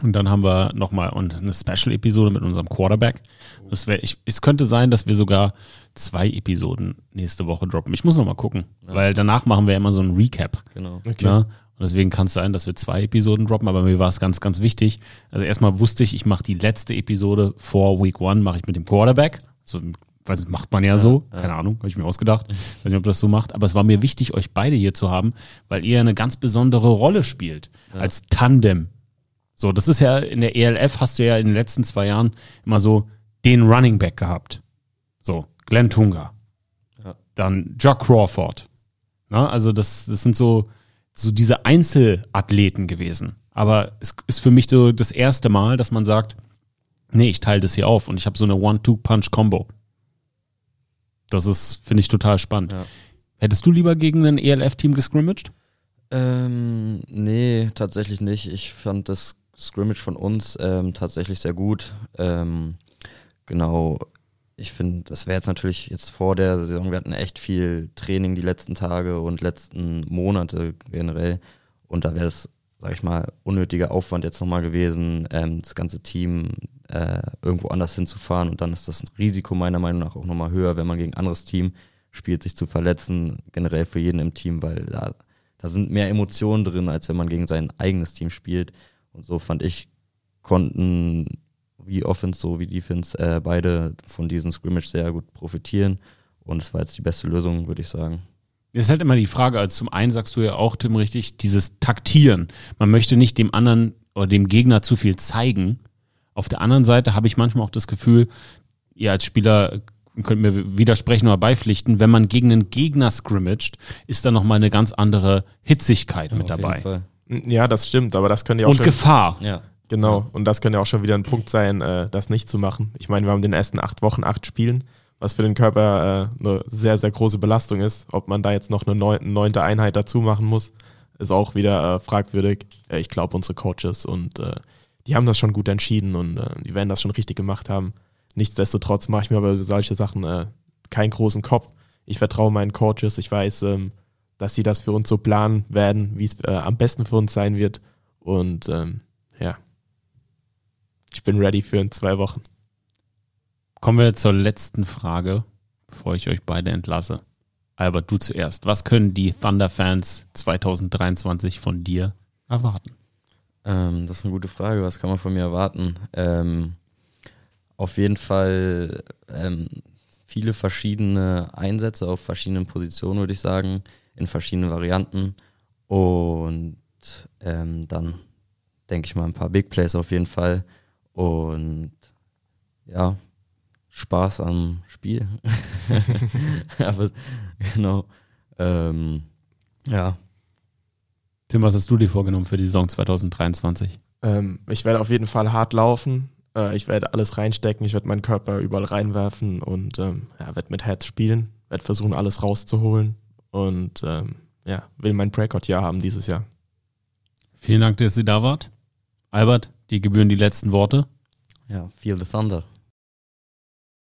Und dann haben wir nochmal eine Special-Episode mit unserem Quarterback. Das wär, ich, es könnte sein, dass wir sogar zwei Episoden nächste Woche droppen. Ich muss nochmal gucken, Ja. weil danach machen wir immer so ein Recap. Genau. Okay. Ne? Und deswegen kann es sein, dass wir zwei Episoden droppen, aber mir war es ganz, ganz wichtig. Also erstmal wusste ich, ich mache die letzte Episode vor Week One, mache ich mit dem Quarterback. So, weiß, nicht, macht man ja, so, ja. keine Ahnung, habe ich mir ausgedacht. Weiß nicht, ob das so macht, aber es war mir wichtig, euch beide hier zu haben, weil ihr eine ganz besondere Rolle spielt als Tandem. So, das ist ja in der ELF hast du ja in den letzten zwei Jahren immer so den Running Back gehabt. So, Glenn Tunga. Ja. Dann Jock Crawford. Na, also das, das sind so, so diese Einzelathleten gewesen. Aber es ist für mich so das erste Mal, dass man sagt, nee, ich teile das hier auf und ich habe so eine One-Two-Punch-Combo. Das ist, finde ich, total spannend. Ja. Hättest du lieber gegen ein ELF-Team gescrimmaged? Ähm, nee, tatsächlich nicht. Ich fand das Scrimmage von uns ähm, tatsächlich sehr gut. Ähm, genau, ich finde, das wäre jetzt natürlich jetzt vor der Saison, wir hatten echt viel Training die letzten Tage und letzten Monate generell. Und da wäre es, sag ich mal, unnötiger Aufwand jetzt nochmal gewesen, ähm, das ganze Team äh, irgendwo anders hinzufahren. Und dann ist das Risiko meiner Meinung nach auch nochmal höher, wenn man gegen ein anderes Team spielt, sich zu verletzen, generell für jeden im Team, weil da da sind mehr Emotionen drin, als wenn man gegen sein eigenes Team spielt. Und so fand ich, konnten wie Offense so wie Defense äh, beide von diesem Scrimmage sehr gut profitieren. Und es war jetzt die beste Lösung, würde ich sagen. Das ist halt immer die Frage, also zum einen sagst du ja auch, Tim, richtig, dieses Taktieren. Man möchte nicht dem anderen oder dem Gegner zu viel zeigen. Auf der anderen Seite habe ich manchmal auch das Gefühl, ihr als Spieler könnt mir widersprechen oder beipflichten, wenn man gegen einen Gegner scrimmaged, ist da nochmal eine ganz andere Hitzigkeit mit Auf jeden dabei. Ja, das stimmt, aber das könnte ja auch Und schon, Gefahr. Ja. Genau, und das könnte ja auch schon wieder ein Punkt sein, äh, das nicht zu machen. Ich meine, wir haben in den ersten acht Wochen acht Spielen, was für den Körper äh, eine sehr, sehr große Belastung ist. Ob man da jetzt noch eine neunte Einheit dazu machen muss, ist auch wieder äh, fragwürdig. Äh, ich glaube, unsere Coaches und äh, die haben das schon gut entschieden und äh, die werden das schon richtig gemacht haben. Nichtsdestotrotz mache ich mir aber über solche Sachen äh, keinen großen Kopf. Ich vertraue meinen Coaches. Ich weiß, ähm, dass sie das für uns so planen werden, wie es äh, am besten für uns sein wird. Und ähm, ja, ich bin ready für in zwei Wochen. Kommen wir zur letzten Frage, bevor ich euch beide entlasse. Albert, du zuerst. Was können die Thunder-Fans 2023 von dir erwarten? Ähm, das ist eine gute Frage. Was kann man von mir erwarten? Ähm, auf jeden Fall ähm, viele verschiedene Einsätze auf verschiedenen Positionen, würde ich sagen, in verschiedenen Varianten. Und ähm, dann denke ich mal ein paar Big Plays auf jeden Fall. Und ja, Spaß am Spiel. Aber genau. Ähm, ja. Tim, was hast du dir vorgenommen für die Saison 2023? Ähm, ich werde auf jeden Fall hart laufen. Äh, ich werde alles reinstecken. Ich werde meinen Körper überall reinwerfen und ähm, ja, werde mit Herz spielen. Werde versuchen, alles rauszuholen. Und ähm, ja, will mein Breakout-Jahr haben dieses Jahr. Vielen Dank, dass ihr da wart. Albert, die gebühren die letzten Worte. Ja, feel the thunder.